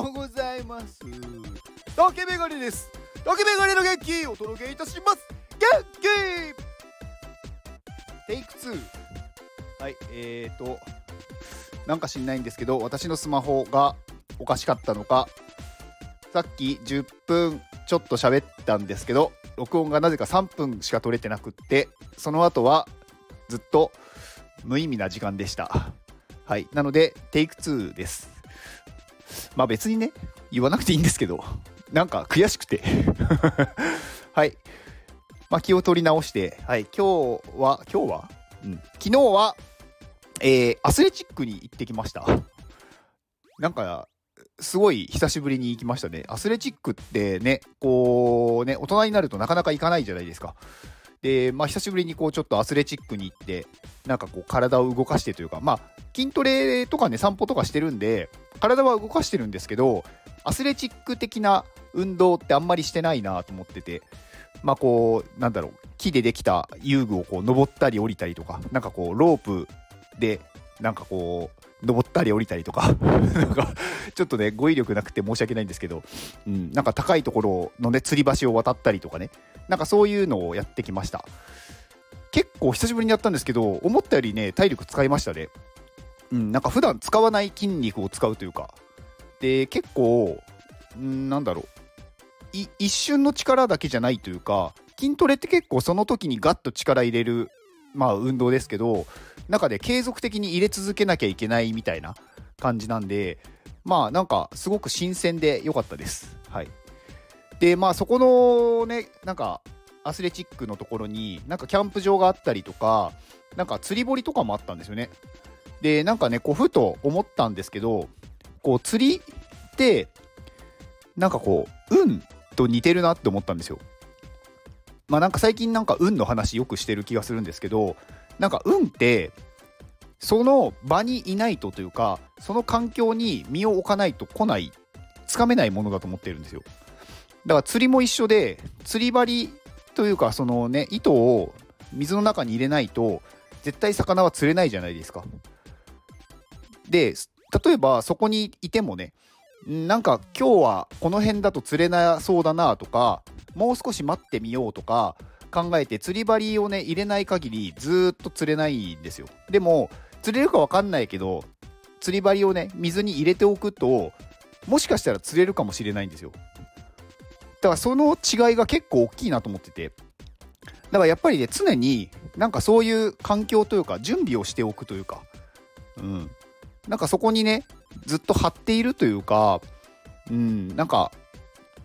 おはようございます。竹メガネです。竹メガネの元気お届けいたします。元気!テイク2はいえーとなんか知んないんですけど私のスマホがおかしかったのかさっき10分ちょっと喋ったんですけど録音がなぜか3分しか取れてなくってその後はずっと無意味な時間でした。はいなのでテイク2です。まあ別にね言わなくていいんですけどなんか悔しくて。はい。まあ気を取り直してはい。今日は今日は？うん。昨日はえー、アスレチックに行ってきました。なんかすごい久しぶりに行きましたね。アスレチックってね、こうね、大人になるとなかなか行かないじゃないですか。で、まあ久しぶりにこうちょっとアスレチックに行って、なんかこう体を動かしてというか、まあ筋トレとかね、散歩とかしてるんで、体は動かしてるんですけど、アスレチック的な運動ってあんまりしてないなと思ってて、まあこう、なんだろう、木でできた遊具をこう登ったり降りたりとか、なんかこうロープで、なんかこう、登ったり降りたりとか。なんかちょっとね語彙力なくて申し訳ないんですけど、うん、なんか高いところのね吊り橋を渡ったりとかね。なんかそういうのをやってきました。結構久しぶりにやったんですけど思ったよりね体力使いましたね。うんなんか普段使わない筋肉を使うというか。で結構んなんだろう。一瞬の力だけじゃないというか筋トレって結構その時にガッと力入れるまあ運動ですけど中で継続的に入れ続けなきゃいけないみたいな感じなんでまあなんかすごく新鮮で良かったです。はい、でまあそこのねなんかアスレチックのところになんかキャンプ場があったりとかなんか釣り堀とかもあったんですよね。でなんかねこうふと思ったんですけどこう釣りってなんかこう運と似てるなって思ったんですよ。まあなんか最近なんか運の話よくしてる気がするんですけどなんか運ってその場にいないとというかその環境に身を置かないと来ないつかめないものだと思ってるんですよ。だから釣りも一緒で釣り針というかそのね糸を水の中に入れないと絶対魚は釣れないじゃないですか。で例えばそこにいてもねなんか今日はこの辺だと釣れなそうだなとかもう少し待ってみようとか考えて釣り針をね入れない限りずっと釣れないんですよ。でも釣れるか分かんないけど釣り針をね水に入れておくともしかしたら釣れるかもしれないんですよ。だからその違いが結構大きいなと思ってて。だからやっぱりね常になんかそういう環境というか準備をしておくというか。うん。なんかそこにねずっと張っているというかうんなんか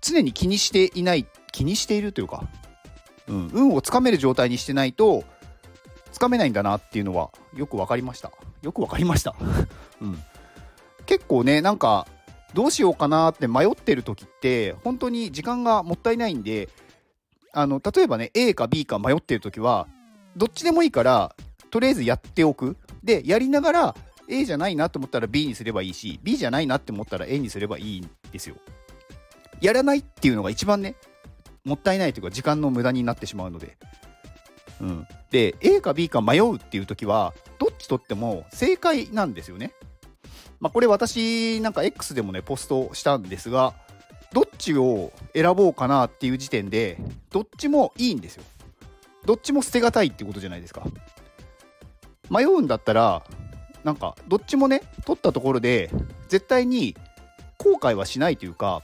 常に気にしていない気にしているというかうん、運をつかめる状態にしてないとつかめないんだなっていうのはよく分かりました。よく分かりました、うん、結構ねなんかどうしようかなって迷ってる時って本当に時間がもったいないんであの例えばね A か B か迷ってる時はどっちでもいいからとりあえずやっておく。でやりながら A じゃないなと思ったら B にすればいいし B じゃないなって思ったら A にすればいいんですよやらないっていうのが一番ねもったいないというか時間の無駄になってしまうので。うん、で A か B か迷うっていう時はどっちとっても正解なんですよね。まあ、これ私なんか X でもねポストしたんですがどっちを選ぼうかなっていう時点でどっちもいいんですよ。どっちも捨てがたいってことじゃないですか。迷うんだったらなんかどっちもね取ったところで絶対に後悔はしないというか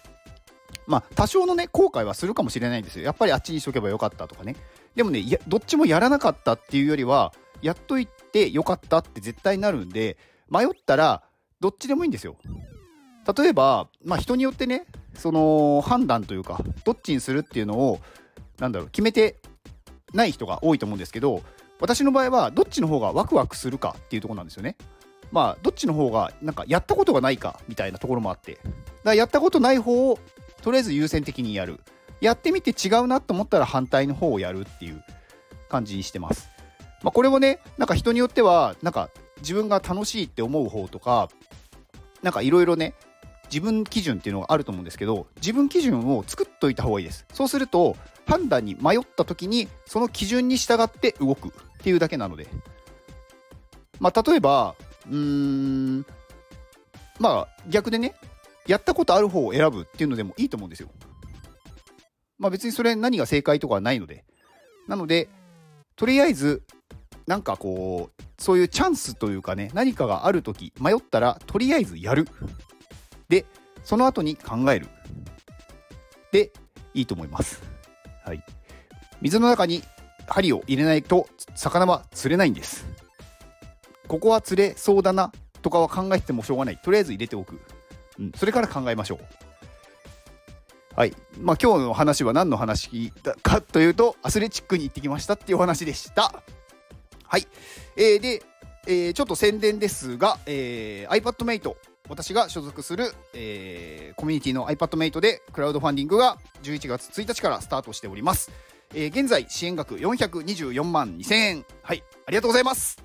まあ、多少のね、後悔はするかもしれないんですよ。やっぱりあっちにしとけばよかったとかね。でもね、やどっちもやらなかったっていうよりは、やっといてよかったって絶対なるんで、迷ったら、どっちでもいいんですよ。例えば、まあ、人によってね、その判断というか、どっちにするっていうのを、なんだろう、決めてない人が多いと思うんですけど、私の場合は、どっちの方がワクワクするかっていうとこなんですよね。まあ、どっちの方が、なんか、やったことがないかみたいなところもあって、だからやったことない方をとりあえず優先的にやる。やってみて違うなと思ったら反対の方をやるっていう感じにしてます。まあ、これをね、なんか人によっては、なんか自分が楽しいって思う方とか、なんかいろいろね、自分基準っていうのがあると思うんですけど、自分基準を作っといた方がいいです。そうすると、判断に迷った時に、その基準に従って動くっていうだけなので。まあ、例えば、うーん、まあ逆でねやったことある方を選ぶっていうのでもいいと思うんですよ。まあ別にそれ何が正解とかはないので。なので、とりあえず、なんかこう、そういうチャンスというかね、何かがあるとき、迷ったら、とりあえずやる。で、その後に考える。で、いいと思います。はい。水の中に針を入れないと、魚は釣れないんです。ここは釣れそうだなとかは考えててもしょうがない。とりあえず入れておく。うん、それから考えましょう。はい。まあ、今日の話は何の話かというと、アスレチックに行ってきましたっていうお話でした。はい。えー、で、えー、ちょっと宣伝ですが、えー、iPadMate、私が所属する、えー、コミュニティの iPadMate でクラウドファンディングが11月1日からスタートしております。えー、現在、支援額424万2000円。はい。ありがとうございます。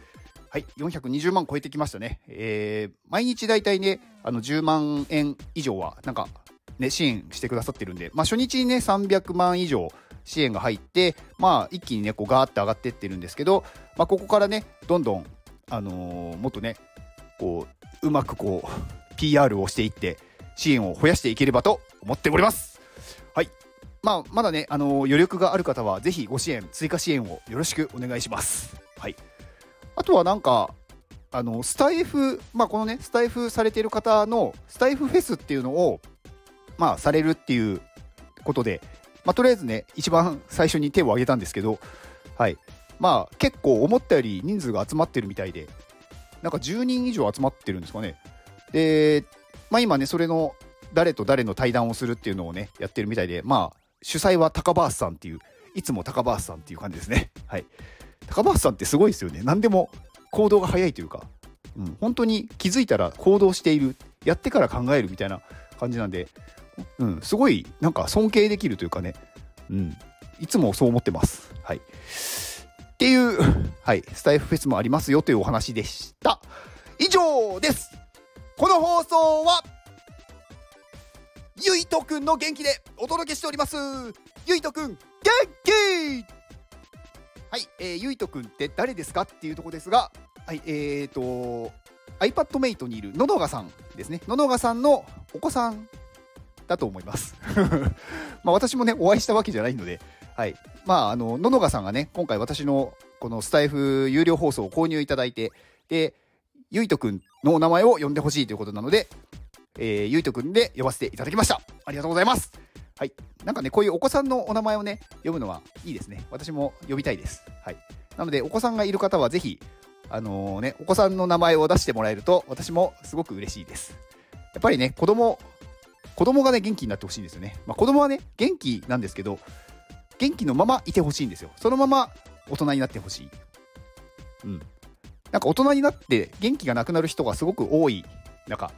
はい、420万超えてきましたね。えー、毎日大体ね、あの10万円以上は、なんか、ね、支援してくださってるんで、まあ、初日にね、300万以上支援が入って、まあ、一気にね、こうガーって上がってってるんですけど、まあ、ここからね、どんどん、あのー、もっとね、こう、うまくこう、PR をしていって、支援を増やしていければと思っております。はい。まあ、まだね、あのー、余力がある方は、ぜひご支援、追加支援をよろしくお願いします。はい。あとはなんか、あの、スタイフ、まあ、このね、スタイフされている方の、スタイフフェスっていうのを、まあ、されるっていうことで、まあ、とりあえずね、一番最初に手を挙げたんですけど、はい。まあ、結構思ったより人数が集まってるみたいで、なんか10人以上集まってるんですかね。で、まあ今ね、それの誰と誰の対談をするっていうのをね、やってるみたいで、まあ、主催は高橋さんっていう、いつも高橋さんっていう感じですね。はい。高橋さんってすごいですよね。何でも行動が早いというか、うん、本当に気づいたら行動している、やってから考えるみたいな感じなんで、うん、すごいなんか尊敬できるというかね、うん、いつもそう思ってます。はい。っていう、はい、スタイフフェスもありますよというお話でした。以上ですこの放送は、ゆいとくんの元気でお届けしております。ゆいとくん、元気はい、えー、ゆいとくんって誰ですかっていうとこですが、はい、えーと、iPadMate にいるののがさんですね。ののがさんのお子さんだと思います。まあ私もね、お会いしたわけじゃないので、はい。まあ、あの、ののがさんがね、今回私のこのスタイフ有料放送を購入いただいて、で、ゆいとくんのお名前を呼んでほしいということなので、えー、ゆいとくんで呼ばせていただきました。ありがとうございます。はい。なんかね、こういうお子さんのお名前をね、読むのはいいですね。私も呼びたいです。はい。なので、お子さんがいる方はぜひ、あのー、ね、お子さんの名前を出してもらえると、私もすごく嬉しいです。やっぱりね、子供、子供がね、元気になってほしいんですよね。まあ、子供はね、元気なんですけど、元気のままいてほしいんですよ。そのまま大人になってほしい。うん。なんか大人になって元気がなくなる人がすごく多い。なんか、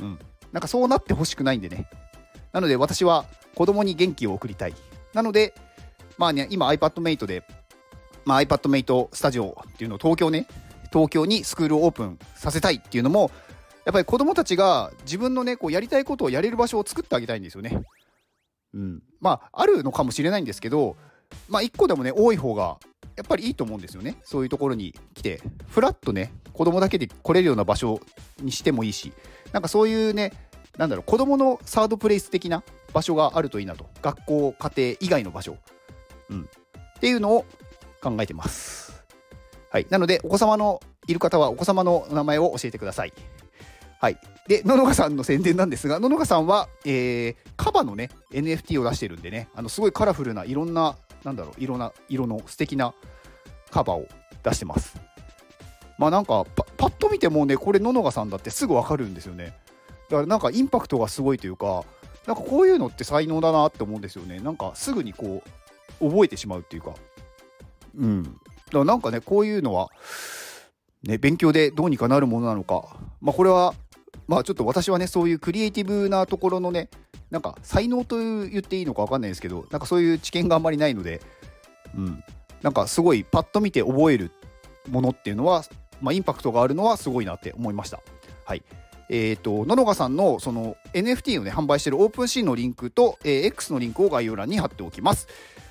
うん。なんかそうなってほしくないんでね。なので私は子供に元気を送りたい。なので、まあね、今 iPadMate で、まあ、iPadMate スタジオっていうのを東京ね、東京にスクールをオープンさせたいっていうのも、やっぱり子供たちが自分のね、こうやりたいことをやれる場所を作ってあげたいんですよね。うん。まあ、あるのかもしれないんですけど、まあ、1個でもね、多い方が、やっぱりいいと思うんですよね。そういうところに来て、ふらっとね、子供だけで来れるような場所にしてもいいし、なんかそういうね、なんだろう、子供のサードプレイス的な場所があるといいなと。学校、家庭以外の場所。うん。っていうのを考えてます。はい。なので、お子様のいる方は、お子様の名前を教えてください。はい。で、ののがさんの宣伝なんですが、ののがさんは、えー、カバのね、NFT を出してるんでね、あの、すごいカラフルないろんな、なんだろう、色な、色の素敵なカバを出してます。まあなんかパ、パッと見てもね、これののがさんだってすぐわかるんですよね。だからなんかインパクトがすごいというか、なんかこういうのって才能だなって思うんですよね。なんかすぐにこう、覚えてしまうっていうか。うん。だからなんかね、こういうのは、ね、勉強でどうにかなるものなのか。まあこれは、まあちょっと私はね、そういうクリエイティブなところのね、なんか才能と言っていいのか分かんないですけど、なんかそういう知見があんまりないので、うん。なんかすごいパッと見て覚えるものっていうのは、まあインパクトがあるのはすごいなって思いました。はい。えっ、ー、と、ののがさんのその NFT をね、販売しているオープンシーンのリンクと、えー、X のリンクを概要欄に貼っておきます。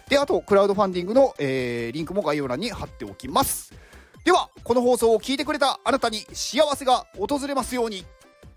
で、あと、クラウドファンディングの、えー、リンクも概要欄に貼っておきます。では、この放送を聞いてくれたあなたに幸せが訪れますように。